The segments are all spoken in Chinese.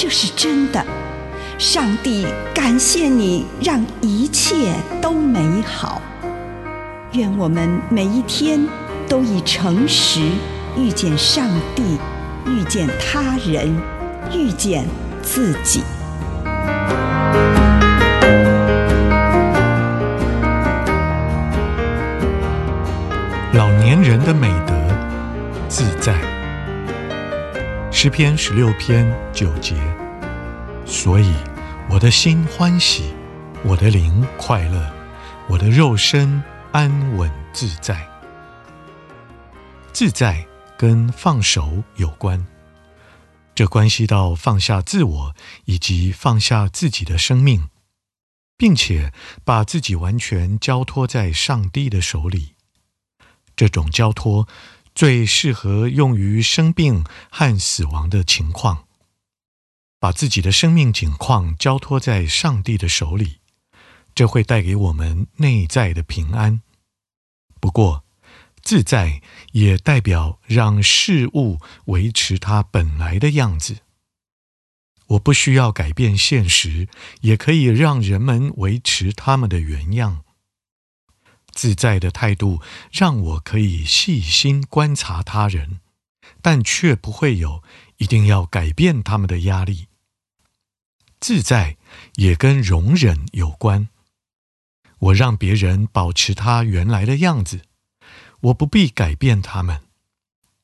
这是真的。上帝感谢你，让一切都美好。愿我们每一天都以诚实遇见上帝，遇见他人，遇见自己。老年人的美德，自在。诗篇十六篇九节，所以我的心欢喜，我的灵快乐，我的肉身安稳自在。自在跟放手有关，这关系到放下自我以及放下自己的生命，并且把自己完全交托在上帝的手里。这种交托最适合用于生病和死亡的情况。把自己的生命景况交托在上帝的手里，这会带给我们内在的平安。不过，自在也代表让事物维持它本来的样子。我不需要改变现实，也可以让人们维持他们的原样。自在的态度让我可以细心观察他人，但却不会有一定要改变他们的压力。自在也跟容忍有关。我让别人保持他原来的样子，我不必改变他们。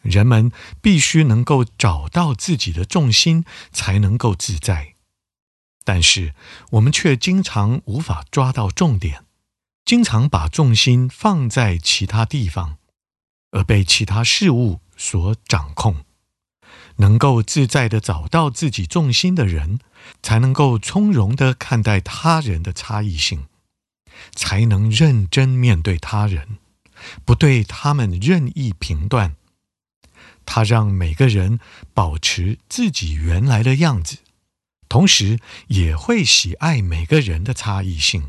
人们必须能够找到自己的重心，才能够自在。但是我们却经常无法抓到重点。经常把重心放在其他地方，而被其他事物所掌控。能够自在地找到自己重心的人，才能够从容地看待他人的差异性，才能认真面对他人，不对他们任意评断。他让每个人保持自己原来的样子，同时也会喜爱每个人的差异性。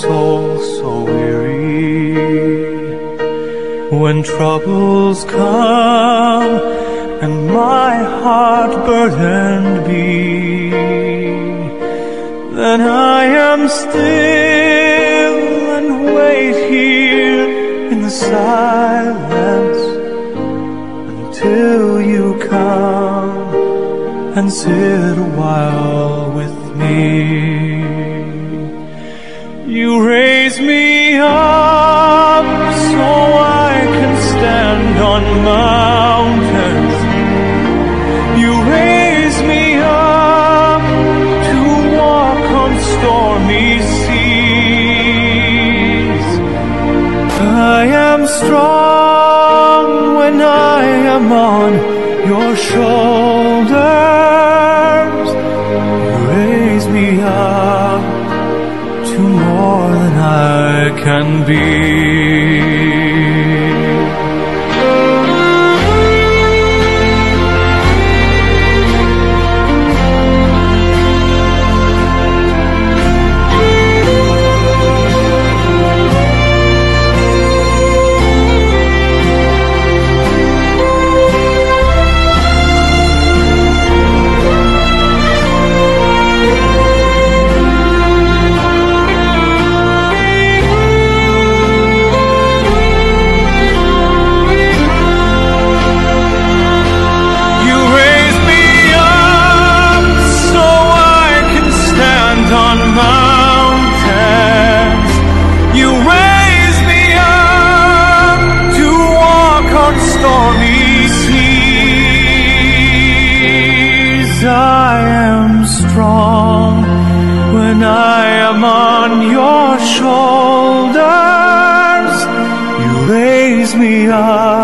soul so weary when troubles come and my heart burdened be then I am still and wait here in the silence until you come and sit a while with me. You raise me up so I can stand on mountains. You raise me up to walk on stormy seas. I am strong when I am on your shoulders. You raise me up to more than I can be. I am strong when I am on your shoulders. You raise me up.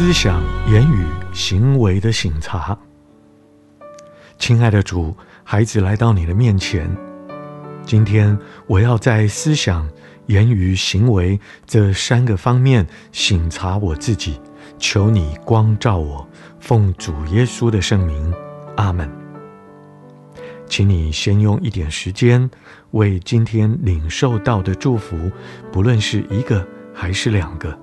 思想、言语、行为的省察。亲爱的主，孩子来到你的面前，今天我要在思想、言语、行为这三个方面省察我自己，求你光照我，奉主耶稣的圣名，阿门。请你先用一点时间，为今天领受到的祝福，不论是一个还是两个，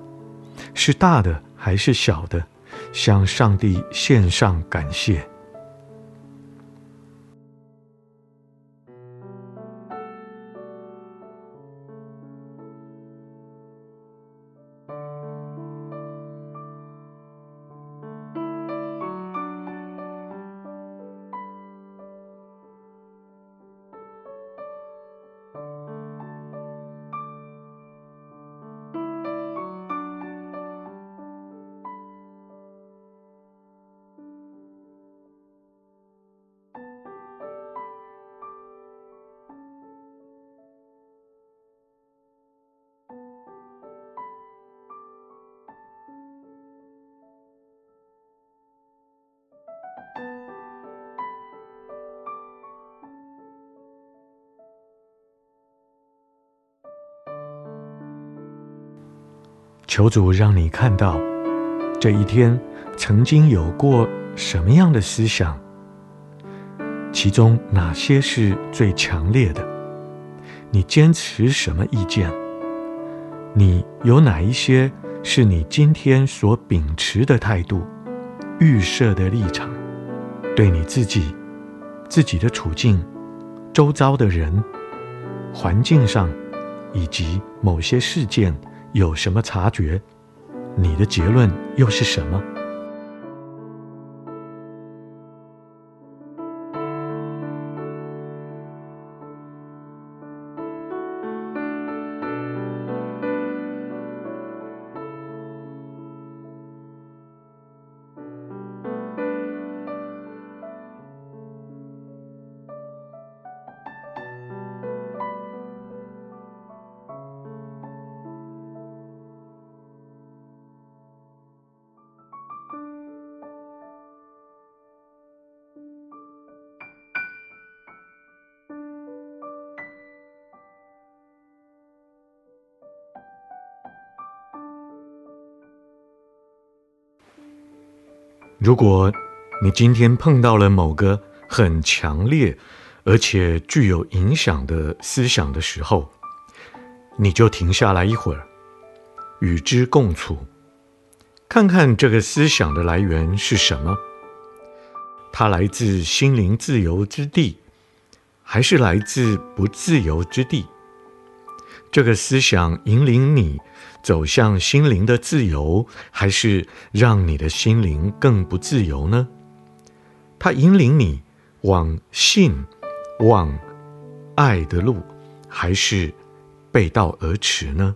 是大的还是小的，向上帝献上感谢。求主让你看到这一天曾经有过什么样的思想，其中哪些是最强烈的？你坚持什么意见？你有哪一些是你今天所秉持的态度、预设的立场？对你自己、自己的处境、周遭的人、环境上，以及某些事件。有什么察觉？你的结论又是什么？如果你今天碰到了某个很强烈而且具有影响的思想的时候，你就停下来一会儿，与之共处，看看这个思想的来源是什么？它来自心灵自由之地，还是来自不自由之地？这个思想引领你走向心灵的自由，还是让你的心灵更不自由呢？它引领你往信、往爱的路，还是背道而驰呢？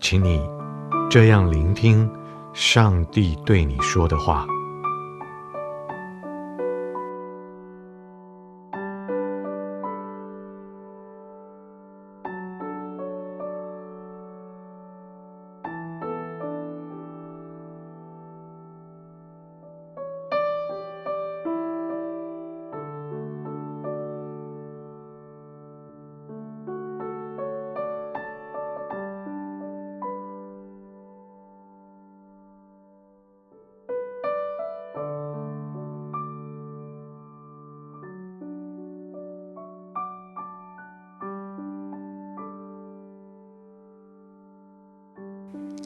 请你这样聆听上帝对你说的话。